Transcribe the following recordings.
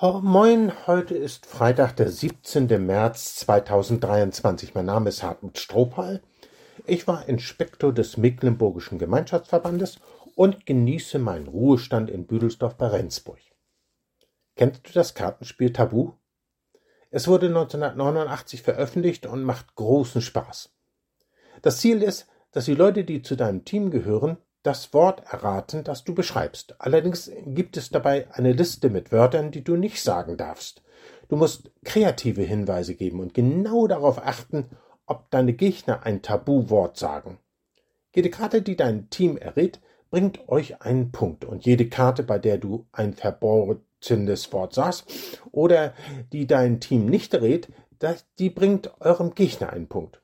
Moin, heute ist Freitag, der 17. März 2023. Mein Name ist Hartmut Strohpal. Ich war Inspektor des Mecklenburgischen Gemeinschaftsverbandes und genieße meinen Ruhestand in Büdelsdorf bei Rendsburg. Kennst du das Kartenspiel Tabu? Es wurde 1989 veröffentlicht und macht großen Spaß. Das Ziel ist, dass die Leute, die zu deinem Team gehören, das Wort erraten, das du beschreibst. Allerdings gibt es dabei eine Liste mit Wörtern, die du nicht sagen darfst. Du musst kreative Hinweise geben und genau darauf achten, ob deine Gegner ein Tabuwort sagen. Jede Karte, die dein Team errät, bringt euch einen Punkt und jede Karte, bei der du ein verborgenes Wort sagst oder die dein Team nicht errät, die bringt eurem Gegner einen Punkt.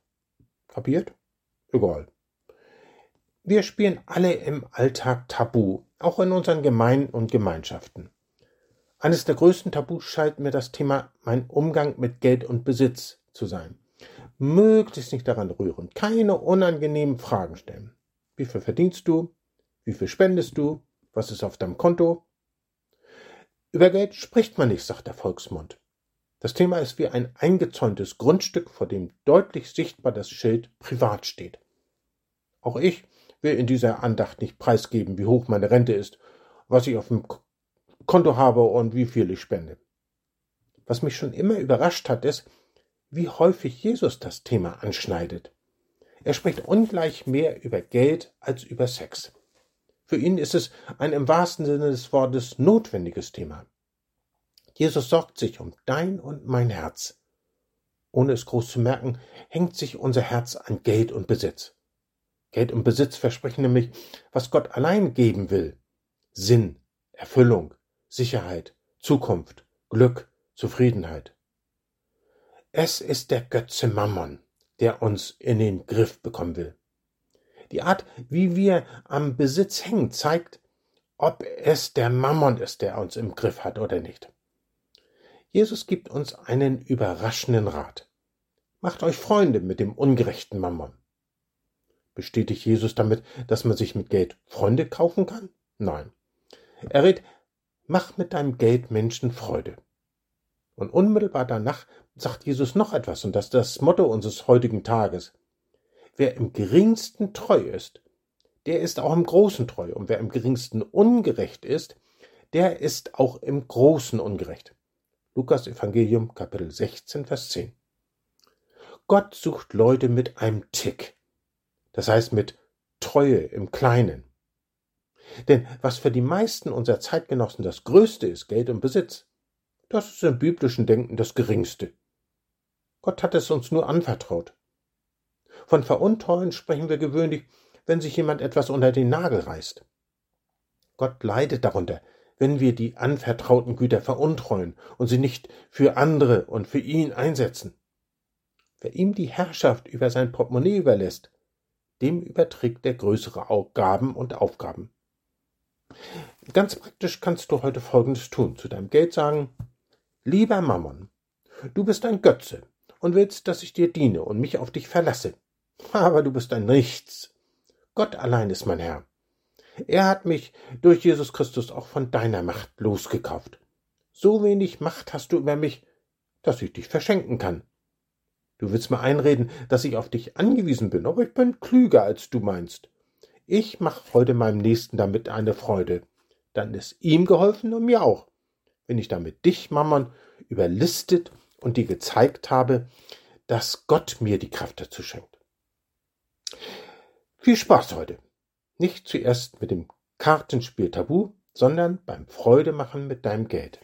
Kapiert? Egal. Wir spielen alle im Alltag Tabu, auch in unseren Gemeinden und Gemeinschaften. Eines der größten Tabus scheint mir das Thema mein Umgang mit Geld und Besitz zu sein. Möglichst nicht daran rühren, keine unangenehmen Fragen stellen. Wie viel verdienst du? Wie viel spendest du? Was ist auf deinem Konto? Über Geld spricht man nicht, sagt der Volksmund. Das Thema ist wie ein eingezäuntes Grundstück, vor dem deutlich sichtbar das Schild privat steht. Auch ich will in dieser Andacht nicht preisgeben, wie hoch meine Rente ist, was ich auf dem Konto habe und wie viel ich spende. Was mich schon immer überrascht hat, ist, wie häufig Jesus das Thema anschneidet. Er spricht ungleich mehr über Geld als über Sex. Für ihn ist es ein im wahrsten Sinne des Wortes notwendiges Thema. Jesus sorgt sich um dein und mein Herz. Ohne es groß zu merken, hängt sich unser Herz an Geld und Besitz. Geld und Besitz versprechen nämlich, was Gott allein geben will. Sinn, Erfüllung, Sicherheit, Zukunft, Glück, Zufriedenheit. Es ist der Götze Mammon, der uns in den Griff bekommen will. Die Art, wie wir am Besitz hängen, zeigt, ob es der Mammon ist, der uns im Griff hat oder nicht. Jesus gibt uns einen überraschenden Rat. Macht euch Freunde mit dem ungerechten Mammon. Bestätigt Jesus damit, dass man sich mit Geld Freunde kaufen kann? Nein. Er rät, mach mit deinem Geld Menschen Freude. Und unmittelbar danach sagt Jesus noch etwas, und das ist das Motto unseres heutigen Tages. Wer im geringsten treu ist, der ist auch im Großen treu. Und wer im geringsten ungerecht ist, der ist auch im Großen ungerecht. Lukas Evangelium Kapitel 16, Vers 10. Gott sucht Leute mit einem Tick, das heißt mit Treue im Kleinen. Denn was für die meisten unserer Zeitgenossen das Größte ist, Geld und Besitz, das ist im biblischen Denken das Geringste. Gott hat es uns nur anvertraut. Von Veruntreuen sprechen wir gewöhnlich, wenn sich jemand etwas unter den Nagel reißt. Gott leidet darunter, wenn wir die anvertrauten Güter veruntreuen und sie nicht für andere und für ihn einsetzen. Wer ihm die Herrschaft über sein Portemonnaie überlässt, dem überträgt er größere Gaben und Aufgaben. Ganz praktisch kannst du heute Folgendes tun. Zu deinem Geld sagen, lieber Mammon, du bist ein Götze und willst, dass ich dir diene und mich auf dich verlasse. Aber du bist ein Nichts. Gott allein ist mein Herr. Er hat mich durch Jesus Christus auch von deiner Macht losgekauft. So wenig Macht hast du über mich, dass ich dich verschenken kann. Du willst mir einreden, dass ich auf dich angewiesen bin, aber ich bin klüger, als du meinst. Ich mach heute meinem Nächsten damit eine Freude. Dann ist ihm geholfen und mir auch. Wenn ich damit dich, Mammon, überlistet und dir gezeigt habe, dass Gott mir die Kraft dazu schenkt. Viel Spaß heute. Nicht zuerst mit dem Kartenspiel Tabu, sondern beim Freudemachen mit deinem Geld.